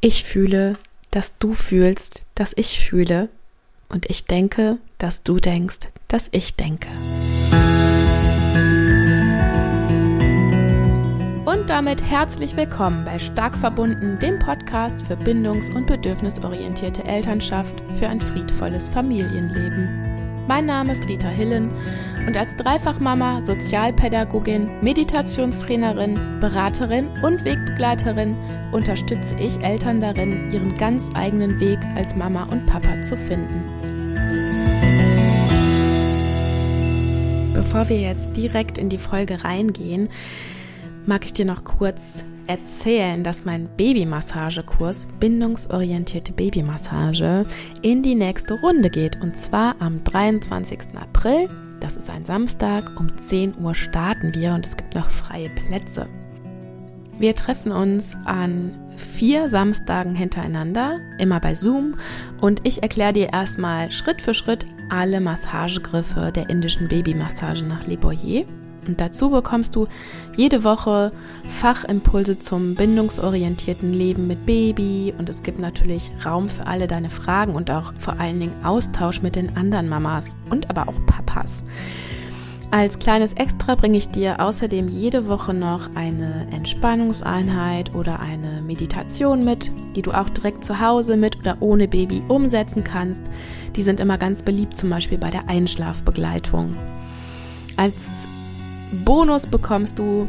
Ich fühle, dass du fühlst, dass ich fühle. Und ich denke, dass du denkst, dass ich denke. Und damit herzlich willkommen bei Stark verbunden, dem Podcast für bindungs- und bedürfnisorientierte Elternschaft für ein friedvolles Familienleben. Mein Name ist Rita Hillen und als Dreifachmama, Sozialpädagogin, Meditationstrainerin, Beraterin und Wegbegleiterin unterstütze ich Eltern darin, ihren ganz eigenen Weg als Mama und Papa zu finden. Bevor wir jetzt direkt in die Folge reingehen, mag ich dir noch kurz erzählen, dass mein Babymassagekurs Bindungsorientierte Babymassage in die nächste Runde geht. Und zwar am 23. April. Das ist ein Samstag. Um 10 Uhr starten wir und es gibt noch freie Plätze. Wir treffen uns an vier Samstagen hintereinander, immer bei Zoom. Und ich erkläre dir erstmal Schritt für Schritt alle Massagegriffe der indischen Babymassage nach Le Boyer. Und dazu bekommst du jede Woche Fachimpulse zum bindungsorientierten Leben mit Baby und es gibt natürlich Raum für alle deine Fragen und auch vor allen Dingen Austausch mit den anderen Mamas und aber auch Papas. Als kleines Extra bringe ich dir außerdem jede Woche noch eine Entspannungseinheit oder eine Meditation mit, die du auch direkt zu Hause mit oder ohne Baby umsetzen kannst. Die sind immer ganz beliebt, zum Beispiel bei der Einschlafbegleitung. Als Bonus bekommst du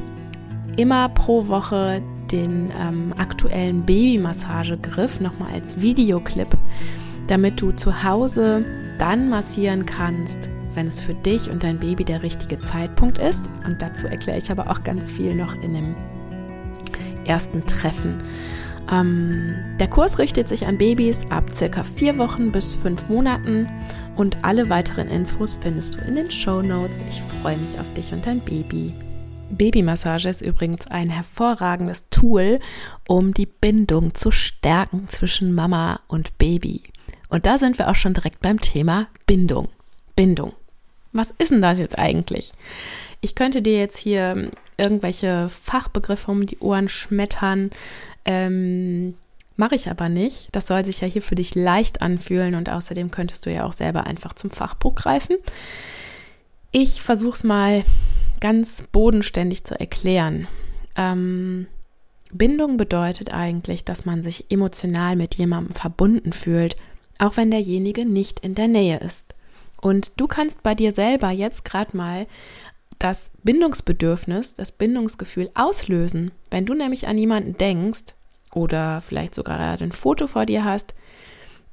immer pro Woche den ähm, aktuellen Babymassagegriff nochmal als Videoclip, damit du zu Hause dann massieren kannst, wenn es für dich und dein Baby der richtige Zeitpunkt ist. Und dazu erkläre ich aber auch ganz viel noch in dem ersten Treffen. Ähm, der Kurs richtet sich an Babys ab circa vier Wochen bis fünf Monaten und alle weiteren Infos findest du in den Show Notes. Ich freue mich auf dich und dein Baby. Babymassage ist übrigens ein hervorragendes Tool, um die Bindung zu stärken zwischen Mama und Baby. Und da sind wir auch schon direkt beim Thema Bindung. Bindung. Was ist denn das jetzt eigentlich? Ich könnte dir jetzt hier irgendwelche Fachbegriffe um die Ohren schmettern. Ähm, Mache ich aber nicht. Das soll sich ja hier für dich leicht anfühlen und außerdem könntest du ja auch selber einfach zum Fachbuch greifen. Ich versuche es mal ganz bodenständig zu erklären. Ähm, Bindung bedeutet eigentlich, dass man sich emotional mit jemandem verbunden fühlt, auch wenn derjenige nicht in der Nähe ist. Und du kannst bei dir selber jetzt gerade mal das Bindungsbedürfnis, das Bindungsgefühl auslösen. Wenn du nämlich an jemanden denkst, oder vielleicht sogar ein Foto vor dir hast,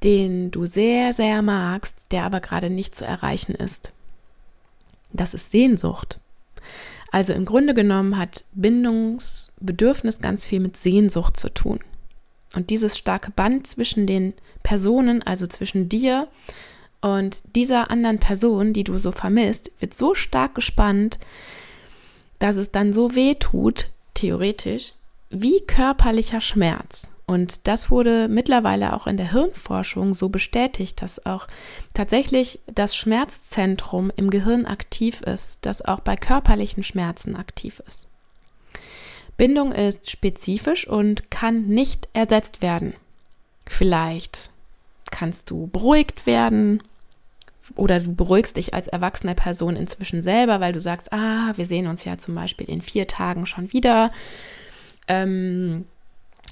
den du sehr, sehr magst, der aber gerade nicht zu erreichen ist. Das ist Sehnsucht. Also im Grunde genommen hat Bindungsbedürfnis ganz viel mit Sehnsucht zu tun. Und dieses starke Band zwischen den Personen, also zwischen dir und dieser anderen Person, die du so vermisst, wird so stark gespannt, dass es dann so weh tut, theoretisch, wie körperlicher Schmerz. Und das wurde mittlerweile auch in der Hirnforschung so bestätigt, dass auch tatsächlich das Schmerzzentrum im Gehirn aktiv ist, das auch bei körperlichen Schmerzen aktiv ist. Bindung ist spezifisch und kann nicht ersetzt werden. Vielleicht kannst du beruhigt werden oder du beruhigst dich als erwachsene Person inzwischen selber, weil du sagst, ah, wir sehen uns ja zum Beispiel in vier Tagen schon wieder ähm,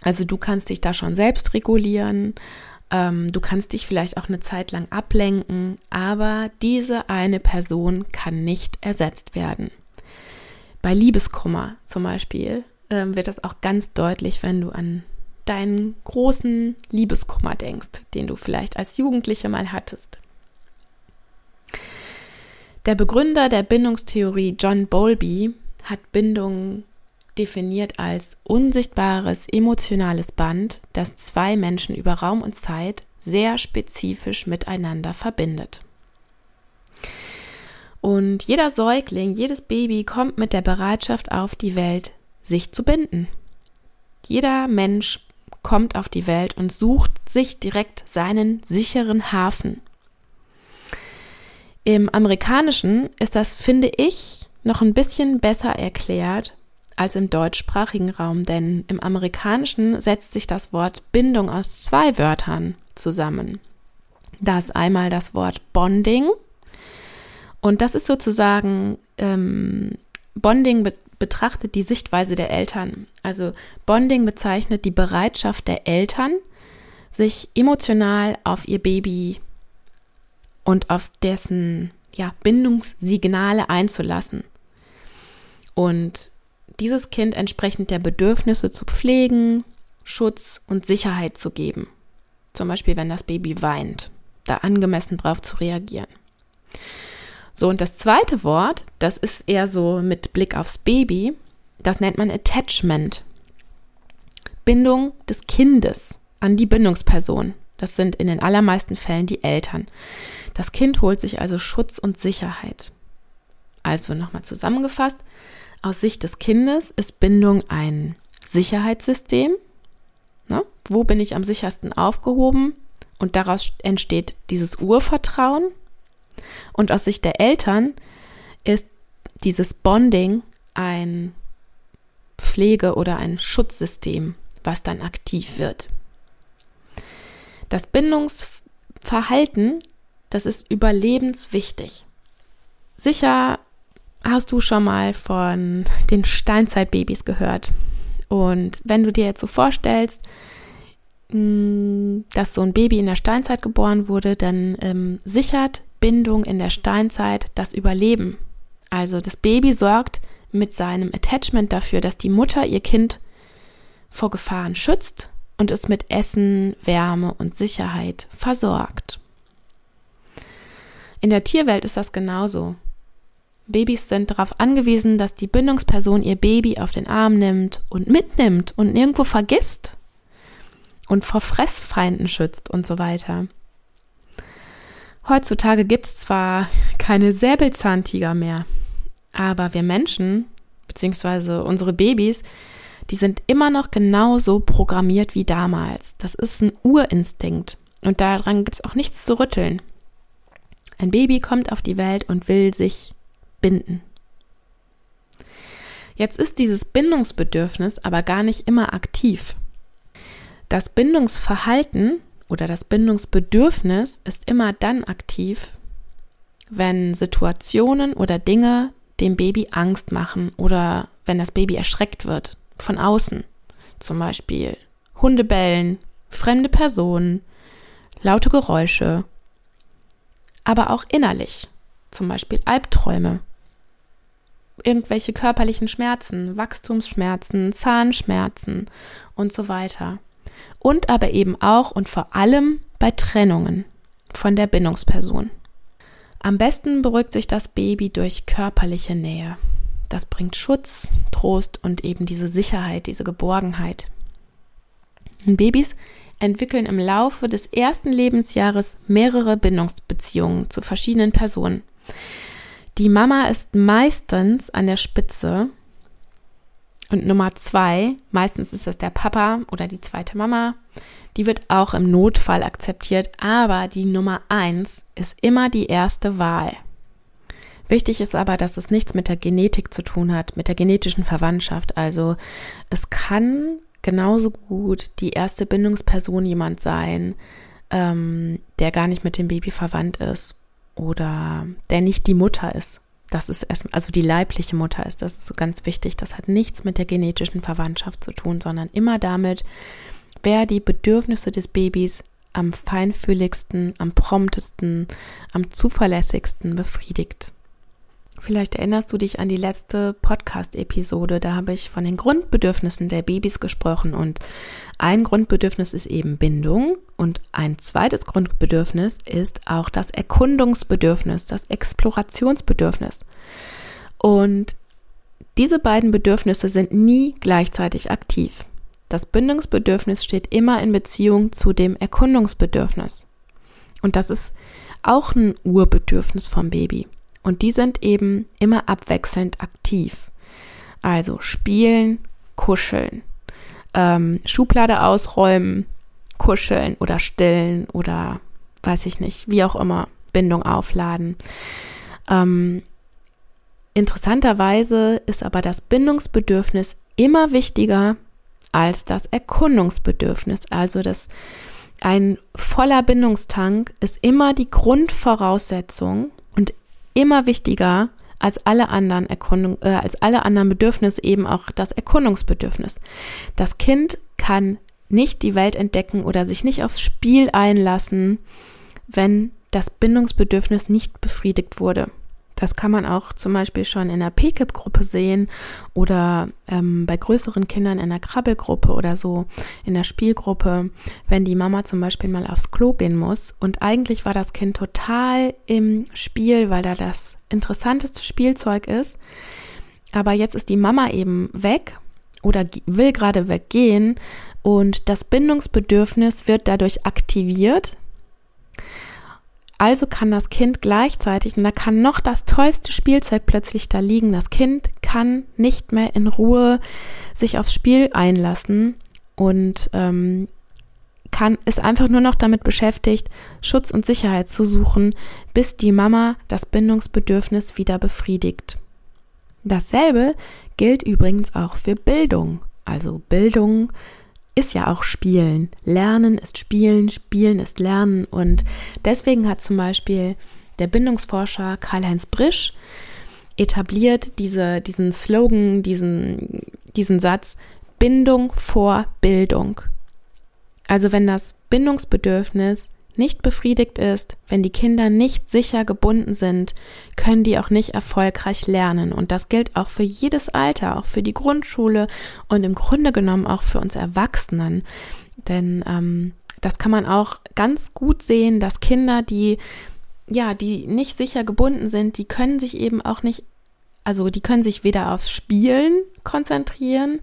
also du kannst dich da schon selbst regulieren. Ähm, du kannst dich vielleicht auch eine Zeit lang ablenken, aber diese eine Person kann nicht ersetzt werden. Bei Liebeskummer zum Beispiel ähm, wird das auch ganz deutlich, wenn du an deinen großen Liebeskummer denkst, den du vielleicht als Jugendliche mal hattest. Der Begründer der Bindungstheorie John Bowlby hat Bindungen definiert als unsichtbares emotionales Band, das zwei Menschen über Raum und Zeit sehr spezifisch miteinander verbindet. Und jeder Säugling, jedes Baby kommt mit der Bereitschaft auf die Welt, sich zu binden. Jeder Mensch kommt auf die Welt und sucht sich direkt seinen sicheren Hafen. Im amerikanischen ist das, finde ich, noch ein bisschen besser erklärt als im deutschsprachigen Raum, denn im amerikanischen setzt sich das Wort Bindung aus zwei Wörtern zusammen. Da ist einmal das Wort Bonding und das ist sozusagen ähm, Bonding be betrachtet die Sichtweise der Eltern. Also Bonding bezeichnet die Bereitschaft der Eltern, sich emotional auf ihr Baby und auf dessen ja, Bindungssignale einzulassen. Und dieses Kind entsprechend der Bedürfnisse zu pflegen, Schutz und Sicherheit zu geben. Zum Beispiel, wenn das Baby weint, da angemessen drauf zu reagieren. So, und das zweite Wort, das ist eher so mit Blick aufs Baby, das nennt man Attachment. Bindung des Kindes an die Bindungsperson. Das sind in den allermeisten Fällen die Eltern. Das Kind holt sich also Schutz und Sicherheit. Also nochmal zusammengefasst, aus Sicht des Kindes ist Bindung ein Sicherheitssystem. Ne? Wo bin ich am sichersten aufgehoben? Und daraus entsteht dieses Urvertrauen. Und aus Sicht der Eltern ist dieses Bonding ein Pflege- oder ein Schutzsystem, was dann aktiv wird. Das Bindungsverhalten, das ist überlebenswichtig. Sicher hast du schon mal von den Steinzeitbabys gehört. Und wenn du dir jetzt so vorstellst, mm, dass so ein Baby in der Steinzeit geboren wurde, dann ähm, sichert Bindung in der Steinzeit das Überleben. Also das Baby sorgt mit seinem Attachment dafür, dass die Mutter ihr Kind vor Gefahren schützt und es mit Essen, Wärme und Sicherheit versorgt. In der Tierwelt ist das genauso. Babys sind darauf angewiesen, dass die Bindungsperson ihr Baby auf den Arm nimmt und mitnimmt und nirgendwo vergisst und vor Fressfeinden schützt und so weiter. Heutzutage gibt es zwar keine Säbelzahntiger mehr, aber wir Menschen, beziehungsweise unsere Babys, die sind immer noch genauso programmiert wie damals. Das ist ein Urinstinkt und daran gibt es auch nichts zu rütteln. Ein Baby kommt auf die Welt und will sich binden. Jetzt ist dieses Bindungsbedürfnis aber gar nicht immer aktiv. Das Bindungsverhalten oder das Bindungsbedürfnis ist immer dann aktiv, wenn Situationen oder Dinge dem Baby Angst machen oder wenn das Baby erschreckt wird von außen. Zum Beispiel Hunde bellen, fremde Personen, laute Geräusche, aber auch innerlich, zum Beispiel Albträume irgendwelche körperlichen Schmerzen, Wachstumsschmerzen, Zahnschmerzen und so weiter. Und aber eben auch und vor allem bei Trennungen von der Bindungsperson. Am besten beruhigt sich das Baby durch körperliche Nähe. Das bringt Schutz, Trost und eben diese Sicherheit, diese Geborgenheit. Und Babys entwickeln im Laufe des ersten Lebensjahres mehrere Bindungsbeziehungen zu verschiedenen Personen. Die Mama ist meistens an der Spitze und Nummer zwei, meistens ist das der Papa oder die zweite Mama, die wird auch im Notfall akzeptiert, aber die Nummer eins ist immer die erste Wahl. Wichtig ist aber, dass es nichts mit der Genetik zu tun hat, mit der genetischen Verwandtschaft. Also es kann genauso gut die erste Bindungsperson jemand sein, ähm, der gar nicht mit dem Baby verwandt ist oder der nicht die Mutter ist. Das ist erst, also die leibliche Mutter ist, das ist so ganz wichtig. Das hat nichts mit der genetischen Verwandtschaft zu tun, sondern immer damit, wer die Bedürfnisse des Babys am feinfühligsten, am promptesten, am zuverlässigsten befriedigt. Vielleicht erinnerst du dich an die letzte Podcast-Episode. Da habe ich von den Grundbedürfnissen der Babys gesprochen. Und ein Grundbedürfnis ist eben Bindung. Und ein zweites Grundbedürfnis ist auch das Erkundungsbedürfnis, das Explorationsbedürfnis. Und diese beiden Bedürfnisse sind nie gleichzeitig aktiv. Das Bindungsbedürfnis steht immer in Beziehung zu dem Erkundungsbedürfnis. Und das ist auch ein Urbedürfnis vom Baby. Und die sind eben immer abwechselnd aktiv. Also spielen, kuscheln, ähm, Schublade ausräumen, kuscheln oder stillen oder weiß ich nicht, wie auch immer, Bindung aufladen. Ähm, interessanterweise ist aber das Bindungsbedürfnis immer wichtiger als das Erkundungsbedürfnis. Also das ein voller Bindungstank ist immer die Grundvoraussetzung und immer wichtiger als alle anderen Erkundung, äh, als alle anderen Bedürfnisse eben auch das Erkundungsbedürfnis. Das Kind kann nicht die Welt entdecken oder sich nicht aufs Spiel einlassen, wenn das Bindungsbedürfnis nicht befriedigt wurde. Das kann man auch zum Beispiel schon in der PKIP-Gruppe sehen oder ähm, bei größeren Kindern in der Krabbelgruppe oder so in der Spielgruppe, wenn die Mama zum Beispiel mal aufs Klo gehen muss. Und eigentlich war das Kind total im Spiel, weil da das interessanteste Spielzeug ist, aber jetzt ist die Mama eben weg oder will gerade weggehen. Und das Bindungsbedürfnis wird dadurch aktiviert also kann das Kind gleichzeitig, und da kann noch das tollste Spielzeug plötzlich da liegen, das Kind kann nicht mehr in Ruhe sich aufs Spiel einlassen und ähm, kann, ist einfach nur noch damit beschäftigt, Schutz und Sicherheit zu suchen, bis die Mama das Bindungsbedürfnis wieder befriedigt. Dasselbe gilt übrigens auch für Bildung. Also Bildung ist ja auch Spielen. Lernen ist Spielen, Spielen ist Lernen. Und deswegen hat zum Beispiel der Bindungsforscher Karl-Heinz Brisch etabliert diese, diesen Slogan, diesen, diesen Satz, Bindung vor Bildung. Also wenn das Bindungsbedürfnis nicht befriedigt ist, wenn die Kinder nicht sicher gebunden sind, können die auch nicht erfolgreich lernen. Und das gilt auch für jedes Alter, auch für die Grundschule und im Grunde genommen auch für uns Erwachsenen. Denn ähm, das kann man auch ganz gut sehen, dass Kinder, die ja, die nicht sicher gebunden sind, die können sich eben auch nicht, also die können sich weder aufs Spielen konzentrieren,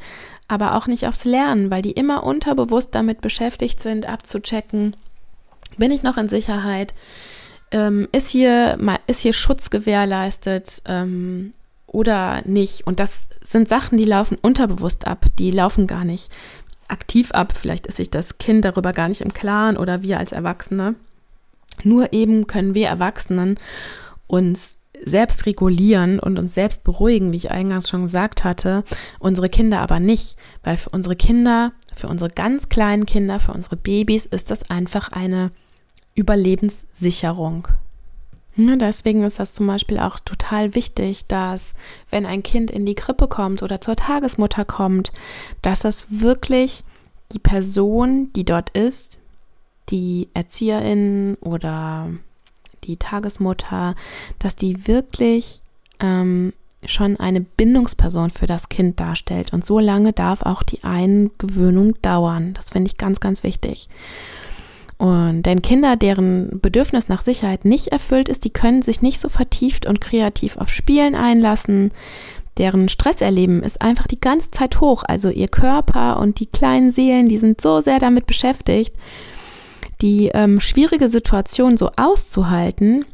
aber auch nicht aufs Lernen, weil die immer unterbewusst damit beschäftigt sind, abzuchecken, bin ich noch in Sicherheit? Ähm, ist, hier, ist hier Schutz gewährleistet ähm, oder nicht? Und das sind Sachen, die laufen unterbewusst ab, die laufen gar nicht aktiv ab. Vielleicht ist sich das Kind darüber gar nicht im Klaren oder wir als Erwachsene. Nur eben können wir Erwachsenen uns selbst regulieren und uns selbst beruhigen, wie ich eingangs schon gesagt hatte, unsere Kinder aber nicht, weil für unsere Kinder, für unsere ganz kleinen Kinder, für unsere Babys ist das einfach eine Überlebenssicherung. Deswegen ist das zum Beispiel auch total wichtig, dass wenn ein Kind in die Krippe kommt oder zur Tagesmutter kommt, dass das wirklich die Person, die dort ist, die Erzieherin oder die Tagesmutter, dass die wirklich ähm, schon eine Bindungsperson für das Kind darstellt. Und so lange darf auch die Eingewöhnung dauern. Das finde ich ganz, ganz wichtig. Und denn Kinder, deren Bedürfnis nach Sicherheit nicht erfüllt ist, die können sich nicht so vertieft und kreativ auf Spielen einlassen. Deren Stresserleben ist einfach die ganze Zeit hoch. Also ihr Körper und die kleinen Seelen, die sind so sehr damit beschäftigt, die ähm, schwierige Situation so auszuhalten,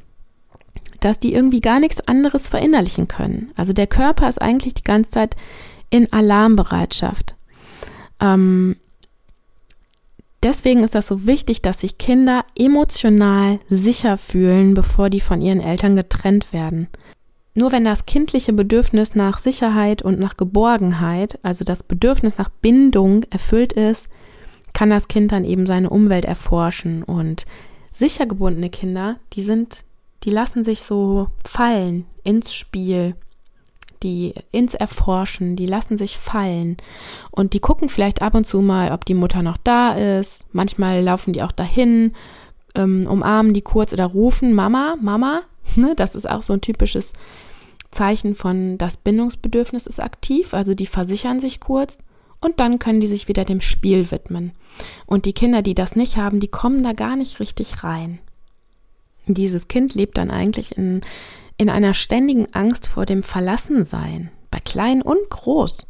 dass die irgendwie gar nichts anderes verinnerlichen können. Also der Körper ist eigentlich die ganze Zeit in Alarmbereitschaft. Ähm, Deswegen ist das so wichtig, dass sich Kinder emotional sicher fühlen, bevor die von ihren Eltern getrennt werden. Nur wenn das kindliche Bedürfnis nach Sicherheit und nach Geborgenheit, also das Bedürfnis nach Bindung erfüllt ist, kann das Kind dann eben seine Umwelt erforschen. Und sicher gebundene Kinder, die sind, die lassen sich so fallen ins Spiel die ins Erforschen, die lassen sich fallen und die gucken vielleicht ab und zu mal, ob die Mutter noch da ist. Manchmal laufen die auch dahin, ähm, umarmen die kurz oder rufen Mama, Mama. Ne? Das ist auch so ein typisches Zeichen von das Bindungsbedürfnis ist aktiv, also die versichern sich kurz und dann können die sich wieder dem Spiel widmen. Und die Kinder, die das nicht haben, die kommen da gar nicht richtig rein. Dieses Kind lebt dann eigentlich in in einer ständigen Angst vor dem Verlassensein, bei klein und groß.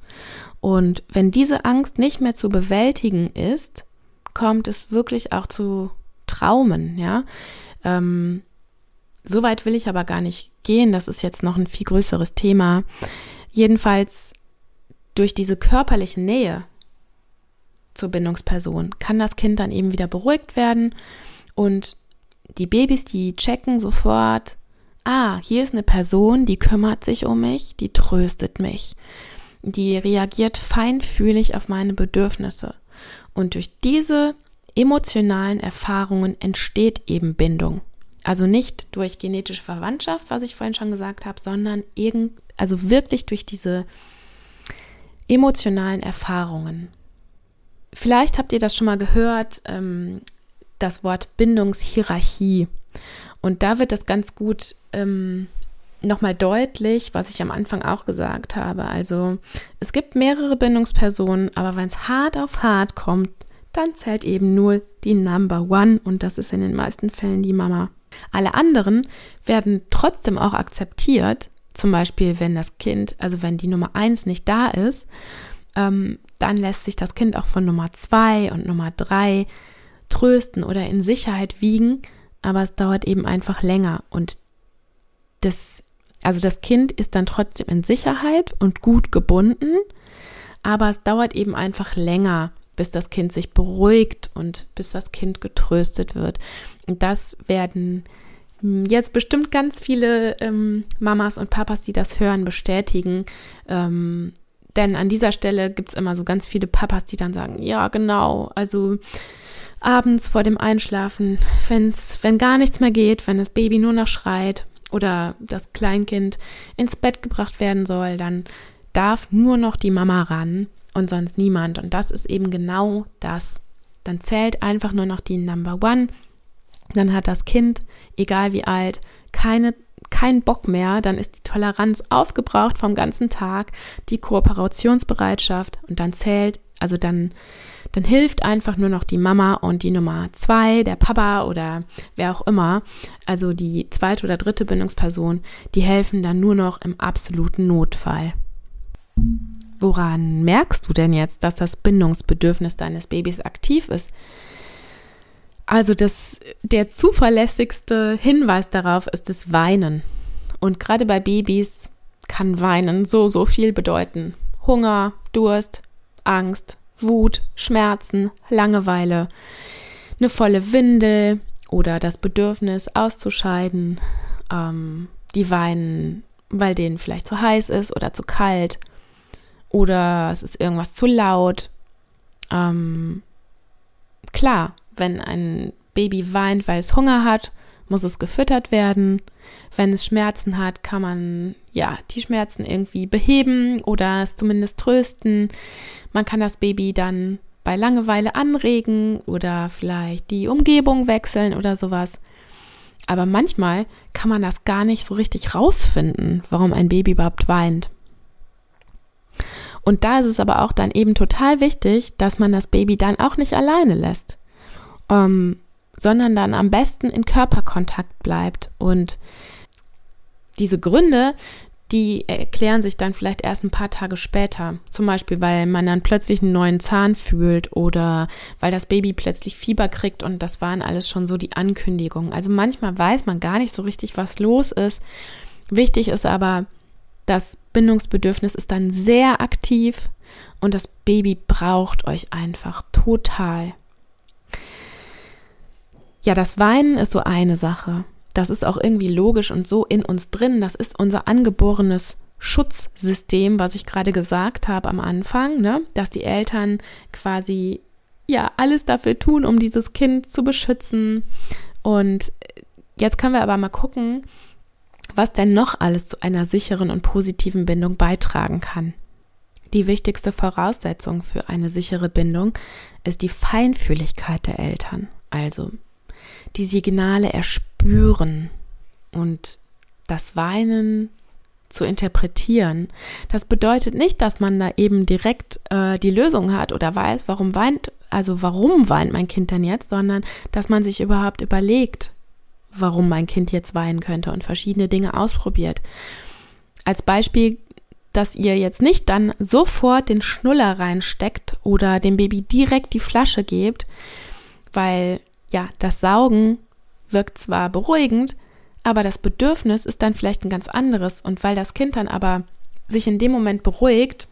Und wenn diese Angst nicht mehr zu bewältigen ist, kommt es wirklich auch zu Traumen, ja. Ähm, so weit will ich aber gar nicht gehen. Das ist jetzt noch ein viel größeres Thema. Jedenfalls durch diese körperliche Nähe zur Bindungsperson kann das Kind dann eben wieder beruhigt werden und die Babys, die checken sofort, ah, hier ist eine Person, die kümmert sich um mich, die tröstet mich, die reagiert feinfühlig auf meine Bedürfnisse. Und durch diese emotionalen Erfahrungen entsteht eben Bindung. Also nicht durch genetische Verwandtschaft, was ich vorhin schon gesagt habe, sondern irgend, also wirklich durch diese emotionalen Erfahrungen. Vielleicht habt ihr das schon mal gehört, ähm, das Wort Bindungshierarchie. Und da wird das ganz gut ähm, nochmal deutlich, was ich am Anfang auch gesagt habe. Also es gibt mehrere Bindungspersonen, aber wenn es hart auf hart kommt, dann zählt eben nur die Number One und das ist in den meisten Fällen die Mama. Alle anderen werden trotzdem auch akzeptiert, zum Beispiel wenn das Kind, also wenn die Nummer eins nicht da ist, ähm, dann lässt sich das Kind auch von Nummer zwei und Nummer drei trösten oder in Sicherheit wiegen, aber es dauert eben einfach länger und das, also das Kind ist dann trotzdem in Sicherheit und gut gebunden, aber es dauert eben einfach länger, bis das Kind sich beruhigt und bis das Kind getröstet wird. Und das werden jetzt bestimmt ganz viele ähm, Mamas und Papas, die das hören, bestätigen. Ähm, denn an dieser Stelle gibt es immer so ganz viele Papas, die dann sagen, ja, genau, also abends vor dem Einschlafen, wenn's, wenn gar nichts mehr geht, wenn das Baby nur noch schreit oder das Kleinkind ins Bett gebracht werden soll, dann darf nur noch die Mama ran und sonst niemand. Und das ist eben genau das. Dann zählt einfach nur noch die Number One. Dann hat das Kind, egal wie alt, keine keinen Bock mehr, dann ist die Toleranz aufgebraucht vom ganzen Tag, die Kooperationsbereitschaft und dann zählt, also dann, dann hilft einfach nur noch die Mama und die Nummer zwei, der Papa oder wer auch immer, also die zweite oder dritte Bindungsperson, die helfen dann nur noch im absoluten Notfall. Woran merkst du denn jetzt, dass das Bindungsbedürfnis deines Babys aktiv ist? Also das, der zuverlässigste Hinweis darauf ist das Weinen. Und gerade bei Babys kann Weinen so, so viel bedeuten. Hunger, Durst, Angst, Wut, Schmerzen, Langeweile, eine volle Windel oder das Bedürfnis auszuscheiden. Ähm, die weinen, weil denen vielleicht zu heiß ist oder zu kalt oder es ist irgendwas zu laut. Ähm, klar, wenn ein Baby weint, weil es Hunger hat, muss es gefüttert werden. Wenn es Schmerzen hat, kann man ja die Schmerzen irgendwie beheben oder es zumindest trösten. Man kann das Baby dann bei Langeweile anregen oder vielleicht die Umgebung wechseln oder sowas. Aber manchmal kann man das gar nicht so richtig rausfinden, warum ein Baby überhaupt weint. Und da ist es aber auch dann eben total wichtig, dass man das Baby dann auch nicht alleine lässt, ähm, sondern dann am besten in Körperkontakt bleibt. Und diese Gründe, die erklären sich dann vielleicht erst ein paar Tage später. Zum Beispiel, weil man dann plötzlich einen neuen Zahn fühlt oder weil das Baby plötzlich Fieber kriegt und das waren alles schon so die Ankündigungen. Also manchmal weiß man gar nicht so richtig, was los ist. Wichtig ist aber, das Bindungsbedürfnis ist dann sehr aktiv und das Baby braucht euch einfach total. Ja, das Weinen ist so eine Sache. Das ist auch irgendwie logisch und so in uns drin. Das ist unser angeborenes Schutzsystem, was ich gerade gesagt habe am Anfang, ne? dass die Eltern quasi ja alles dafür tun, um dieses Kind zu beschützen. Und jetzt können wir aber mal gucken, was denn noch alles zu einer sicheren und positiven Bindung beitragen kann. Die wichtigste Voraussetzung für eine sichere Bindung ist die Feinfühligkeit der Eltern, also die Signale erspüren und das Weinen zu interpretieren. Das bedeutet nicht, dass man da eben direkt äh, die Lösung hat oder weiß, warum weint, also warum weint mein Kind denn jetzt, sondern dass man sich überhaupt überlegt, warum mein Kind jetzt weinen könnte und verschiedene Dinge ausprobiert. Als Beispiel, dass ihr jetzt nicht dann sofort den Schnuller reinsteckt oder dem Baby direkt die Flasche gebt, weil ja, das Saugen wirkt zwar beruhigend, aber das Bedürfnis ist dann vielleicht ein ganz anderes und weil das Kind dann aber sich in dem Moment beruhigt,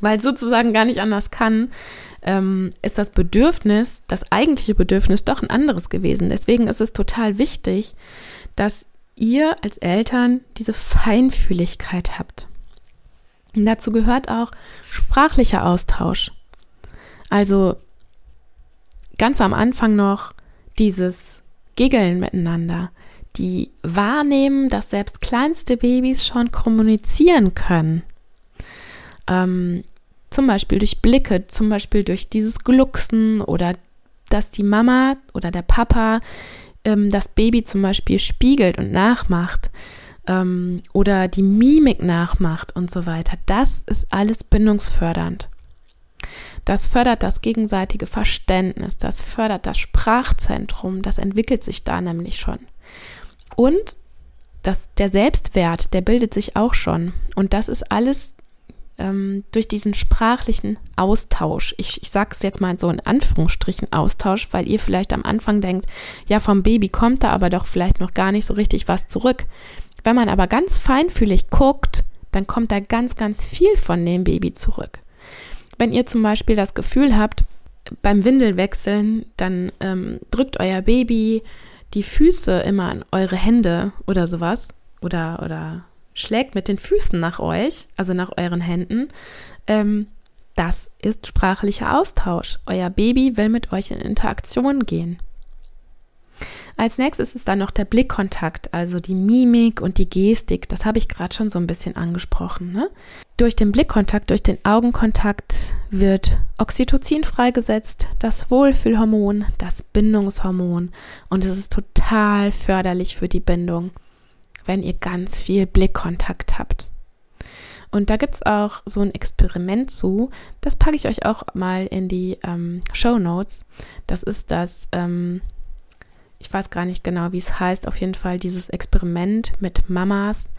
weil sozusagen gar nicht anders kann, ähm, ist das Bedürfnis, das eigentliche Bedürfnis doch ein anderes gewesen. Deswegen ist es total wichtig, dass ihr als Eltern diese Feinfühligkeit habt. Und dazu gehört auch sprachlicher Austausch. Also ganz am Anfang noch dieses Giggeln miteinander, die wahrnehmen, dass selbst kleinste Babys schon kommunizieren können. Ähm, zum Beispiel durch Blicke, zum Beispiel durch dieses Glucksen oder dass die Mama oder der Papa ähm, das Baby zum Beispiel spiegelt und nachmacht ähm, oder die Mimik nachmacht und so weiter. Das ist alles bindungsfördernd. Das fördert das gegenseitige Verständnis, das fördert das Sprachzentrum, das entwickelt sich da nämlich schon. Und das, der Selbstwert, der bildet sich auch schon. Und das ist alles ähm, durch diesen sprachlichen Austausch. Ich, ich sage es jetzt mal so in Anführungsstrichen Austausch, weil ihr vielleicht am Anfang denkt, ja, vom Baby kommt da aber doch vielleicht noch gar nicht so richtig was zurück. Wenn man aber ganz feinfühlig guckt, dann kommt da ganz, ganz viel von dem Baby zurück. Wenn ihr zum Beispiel das Gefühl habt, beim Windelwechseln, dann ähm, drückt euer Baby die Füße immer an eure Hände oder sowas oder, oder schlägt mit den Füßen nach euch, also nach euren Händen, ähm, das ist sprachlicher Austausch. Euer Baby will mit euch in Interaktion gehen. Als nächstes ist dann noch der Blickkontakt, also die Mimik und die Gestik. Das habe ich gerade schon so ein bisschen angesprochen. Ne? Durch den Blickkontakt, durch den Augenkontakt wird Oxytocin freigesetzt, das Wohlfühlhormon, das Bindungshormon. Und es ist total förderlich für die Bindung wenn ihr ganz viel Blickkontakt habt. Und da gibt es auch so ein Experiment zu. Das packe ich euch auch mal in die ähm, Show Notes. Das ist das, ähm, ich weiß gar nicht genau, wie es heißt, auf jeden Fall dieses Experiment mit Mamas,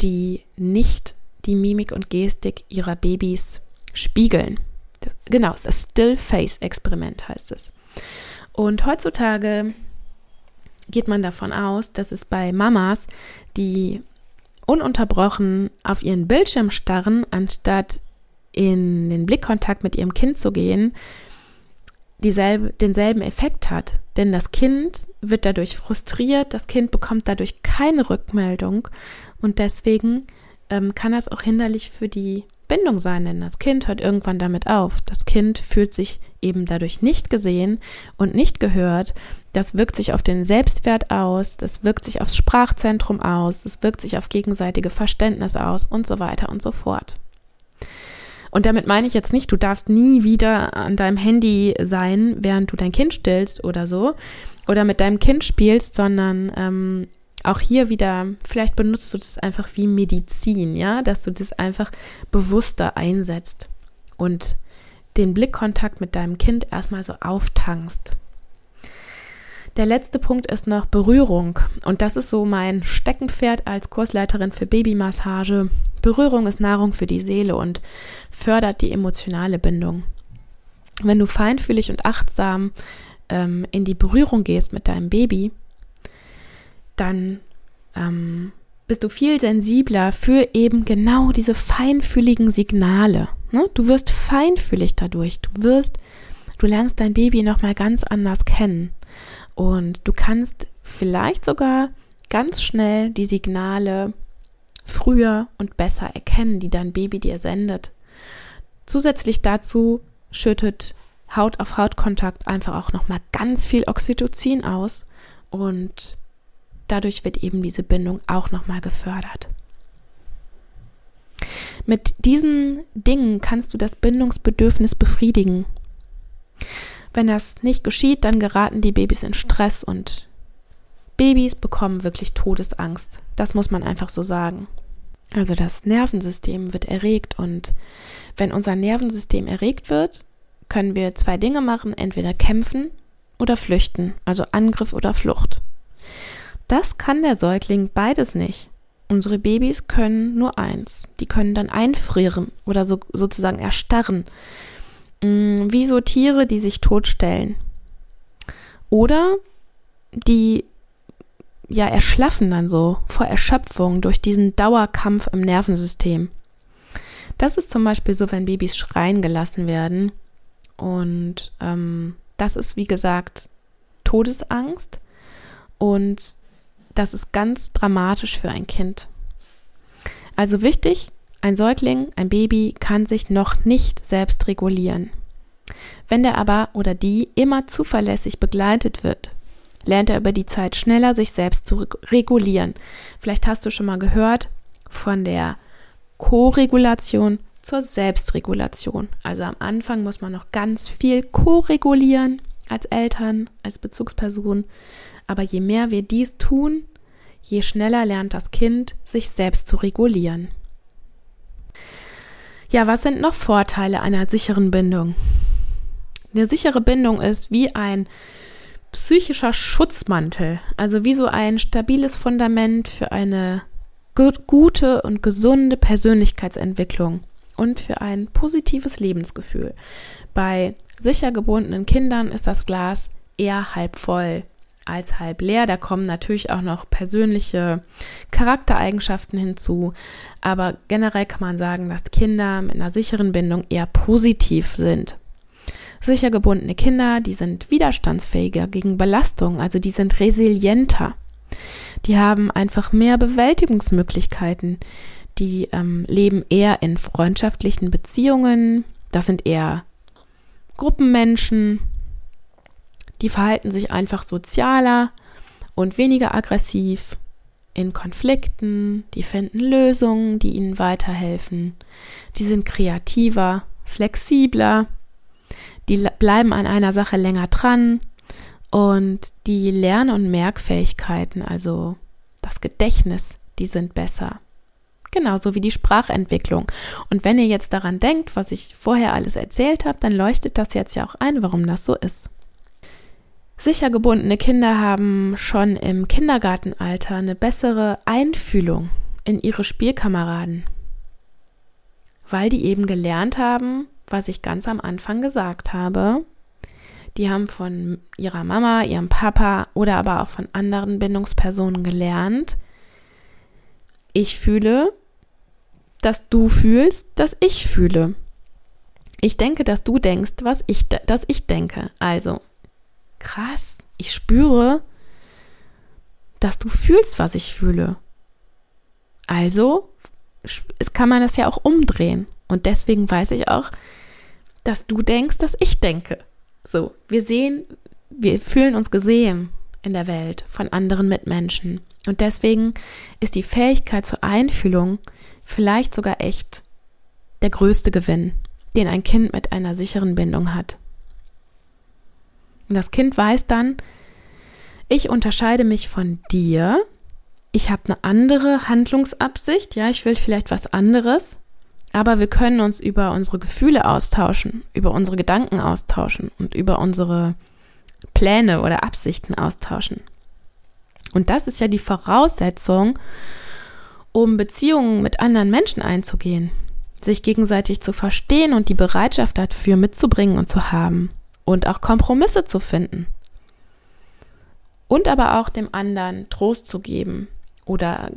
die nicht die Mimik und Gestik ihrer Babys spiegeln. Genau, das Still Face Experiment heißt es. Und heutzutage geht man davon aus, dass es bei Mamas, die ununterbrochen auf ihren Bildschirm starren, anstatt in den Blickkontakt mit ihrem Kind zu gehen, dieselbe, denselben Effekt hat. Denn das Kind wird dadurch frustriert, das Kind bekommt dadurch keine Rückmeldung und deswegen ähm, kann das auch hinderlich für die Bindung sein, denn das Kind hört irgendwann damit auf. Das Kind fühlt sich eben dadurch nicht gesehen und nicht gehört. Das wirkt sich auf den Selbstwert aus, das wirkt sich aufs Sprachzentrum aus, das wirkt sich auf gegenseitige Verständnis aus und so weiter und so fort. Und damit meine ich jetzt nicht, du darfst nie wieder an deinem Handy sein, während du dein Kind stillst oder so, oder mit deinem Kind spielst, sondern ähm, auch hier wieder, vielleicht benutzt du das einfach wie Medizin, ja, dass du das einfach bewusster einsetzt und den Blickkontakt mit deinem Kind erstmal so auftankst. Der letzte Punkt ist noch Berührung. Und das ist so mein Steckenpferd als Kursleiterin für Babymassage. Berührung ist Nahrung für die Seele und fördert die emotionale Bindung. Wenn du feinfühlig und achtsam ähm, in die Berührung gehst mit deinem Baby, dann ähm, bist du viel sensibler für eben genau diese feinfühligen Signale. Ne? Du wirst feinfühlig dadurch. Du wirst, du lernst dein Baby nochmal ganz anders kennen. Und du kannst vielleicht sogar ganz schnell die Signale früher und besser erkennen, die dein Baby dir sendet. Zusätzlich dazu schüttet Haut auf Haut Kontakt einfach auch nochmal ganz viel Oxytocin aus und dadurch wird eben diese Bindung auch nochmal gefördert. Mit diesen Dingen kannst du das Bindungsbedürfnis befriedigen. Wenn das nicht geschieht, dann geraten die Babys in Stress und Babys bekommen wirklich Todesangst. Das muss man einfach so sagen. Also das Nervensystem wird erregt und wenn unser Nervensystem erregt wird, können wir zwei Dinge machen, entweder kämpfen oder flüchten, also Angriff oder Flucht. Das kann der Säugling beides nicht. Unsere Babys können nur eins. Die können dann einfrieren oder so, sozusagen erstarren. Mm, wie so Tiere, die sich totstellen. Oder die ja erschlaffen dann so vor Erschöpfung durch diesen Dauerkampf im Nervensystem. Das ist zum Beispiel so, wenn Babys schreien gelassen werden. Und ähm, das ist, wie gesagt, Todesangst. Und das ist ganz dramatisch für ein Kind. Also wichtig, ein Säugling, ein Baby kann sich noch nicht selbst regulieren. Wenn der aber oder die immer zuverlässig begleitet wird, lernt er über die Zeit schneller, sich selbst zu regulieren. Vielleicht hast du schon mal gehört von der Koregulation zur Selbstregulation. Also am Anfang muss man noch ganz viel koregulieren als Eltern, als Bezugsperson. Aber je mehr wir dies tun, je schneller lernt das Kind, sich selbst zu regulieren. Ja, was sind noch Vorteile einer sicheren Bindung? Eine sichere Bindung ist wie ein psychischer Schutzmantel, also wie so ein stabiles Fundament für eine gute und gesunde Persönlichkeitsentwicklung und für ein positives Lebensgefühl. Bei sicher gebundenen Kindern ist das Glas eher halb voll als halb leer. Da kommen natürlich auch noch persönliche Charaktereigenschaften hinzu. Aber generell kann man sagen, dass Kinder mit einer sicheren Bindung eher positiv sind. Sicher gebundene Kinder, die sind widerstandsfähiger gegen Belastung, also die sind resilienter. Die haben einfach mehr Bewältigungsmöglichkeiten. Die ähm, leben eher in freundschaftlichen Beziehungen. Das sind eher Gruppenmenschen. Die verhalten sich einfach sozialer und weniger aggressiv in Konflikten. Die finden Lösungen, die ihnen weiterhelfen. Die sind kreativer, flexibler die bleiben an einer Sache länger dran und die Lern- und Merkfähigkeiten, also das Gedächtnis, die sind besser. Genauso wie die Sprachentwicklung. Und wenn ihr jetzt daran denkt, was ich vorher alles erzählt habe, dann leuchtet das jetzt ja auch ein, warum das so ist. Sicher gebundene Kinder haben schon im Kindergartenalter eine bessere Einfühlung in ihre Spielkameraden, weil die eben gelernt haben, was ich ganz am Anfang gesagt habe. Die haben von ihrer Mama, ihrem Papa oder aber auch von anderen Bindungspersonen gelernt. Ich fühle, dass du fühlst, dass ich fühle. Ich denke, dass du denkst, was ich, dass ich denke. Also, krass, ich spüre, dass du fühlst, was ich fühle. Also kann man das ja auch umdrehen. Und deswegen weiß ich auch, dass du denkst, dass ich denke. So, wir sehen, wir fühlen uns gesehen in der Welt von anderen Mitmenschen. Und deswegen ist die Fähigkeit zur Einfühlung vielleicht sogar echt der größte Gewinn, den ein Kind mit einer sicheren Bindung hat. Und das Kind weiß dann, ich unterscheide mich von dir, ich habe eine andere Handlungsabsicht, ja, ich will vielleicht was anderes, aber wir können uns über unsere Gefühle austauschen, über unsere Gedanken austauschen und über unsere Pläne oder Absichten austauschen. Und das ist ja die Voraussetzung, um Beziehungen mit anderen Menschen einzugehen, sich gegenseitig zu verstehen und die Bereitschaft dafür mitzubringen und zu haben und auch Kompromisse zu finden. Und aber auch dem anderen Trost zu geben oder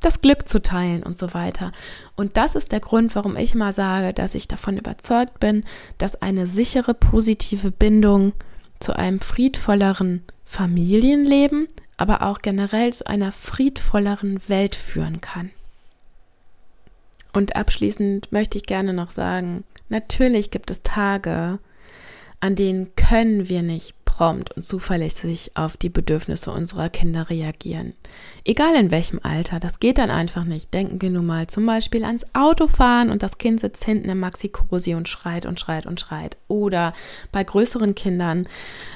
das Glück zu teilen und so weiter. Und das ist der Grund, warum ich mal sage, dass ich davon überzeugt bin, dass eine sichere, positive Bindung zu einem friedvolleren Familienleben, aber auch generell zu einer friedvolleren Welt führen kann. Und abschließend möchte ich gerne noch sagen, natürlich gibt es Tage, an denen können wir nicht prompt und zuverlässig auf die Bedürfnisse unserer Kinder reagieren. Egal in welchem Alter, das geht dann einfach nicht. Denken wir nun mal zum Beispiel ans Autofahren und das Kind sitzt hinten im Maxi-Cosi und schreit und schreit und schreit. Oder bei größeren Kindern,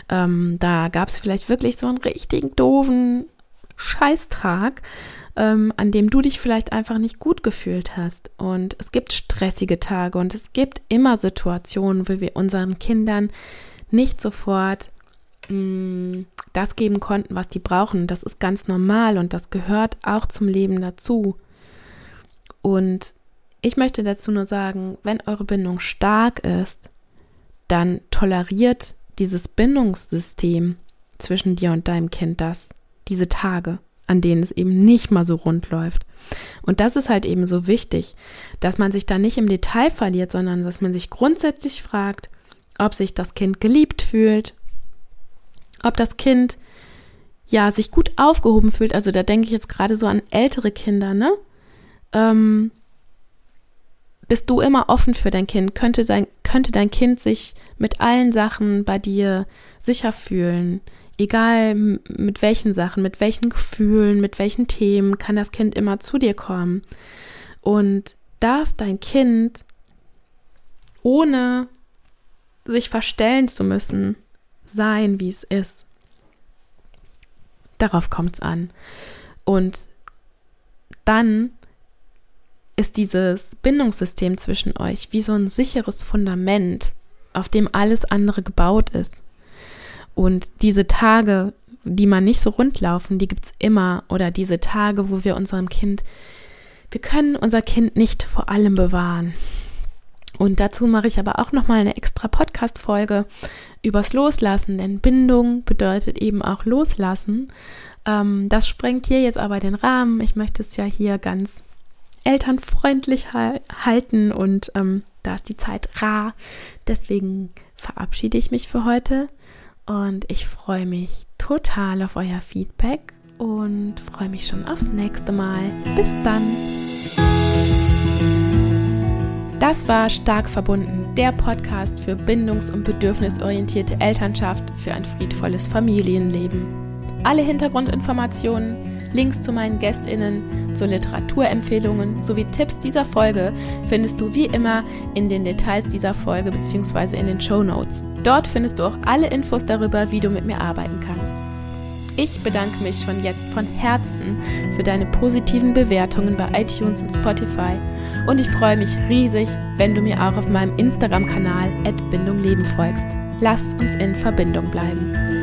ähm, da gab es vielleicht wirklich so einen richtigen doofen Scheißtag, ähm, an dem du dich vielleicht einfach nicht gut gefühlt hast. Und es gibt stressige Tage und es gibt immer Situationen, wo wir unseren Kindern nicht sofort Mm, das geben konnten, was die brauchen. Das ist ganz normal und das gehört auch zum Leben dazu. Und ich möchte dazu nur sagen, wenn eure Bindung stark ist, dann toleriert dieses Bindungssystem zwischen dir und deinem Kind das, diese Tage, an denen es eben nicht mal so rund läuft. Und das ist halt eben so wichtig, dass man sich da nicht im Detail verliert, sondern dass man sich grundsätzlich fragt, ob sich das Kind geliebt fühlt, ob das Kind ja, sich gut aufgehoben fühlt, also da denke ich jetzt gerade so an ältere Kinder, ne? Ähm, bist du immer offen für dein Kind? Könnte, sein, könnte dein Kind sich mit allen Sachen bei dir sicher fühlen? Egal mit welchen Sachen, mit welchen Gefühlen, mit welchen Themen, kann das Kind immer zu dir kommen. Und darf dein Kind, ohne sich verstellen zu müssen, sein, wie es ist. Darauf kommt es an. Und dann ist dieses Bindungssystem zwischen euch wie so ein sicheres Fundament, auf dem alles andere gebaut ist. Und diese Tage, die man nicht so rund laufen, die gibt es immer. Oder diese Tage, wo wir unserem Kind, wir können unser Kind nicht vor allem bewahren. Und dazu mache ich aber auch nochmal eine extra Podcast-Folge übers Loslassen, denn Bindung bedeutet eben auch Loslassen. Ähm, das sprengt hier jetzt aber den Rahmen. Ich möchte es ja hier ganz elternfreundlich halten und ähm, da ist die Zeit rar. Deswegen verabschiede ich mich für heute und ich freue mich total auf euer Feedback und freue mich schon aufs nächste Mal. Bis dann. Das war Stark verbunden, der Podcast für bindungs- und bedürfnisorientierte Elternschaft für ein friedvolles Familienleben. Alle Hintergrundinformationen Links zu meinen GästInnen, zu Literaturempfehlungen sowie Tipps dieser Folge findest du wie immer in den Details dieser Folge bzw. in den Show Notes. Dort findest du auch alle Infos darüber, wie du mit mir arbeiten kannst. Ich bedanke mich schon jetzt von Herzen für deine positiven Bewertungen bei iTunes und Spotify und ich freue mich riesig, wenn du mir auch auf meinem Instagram-Kanal Bindung Leben folgst. Lass uns in Verbindung bleiben.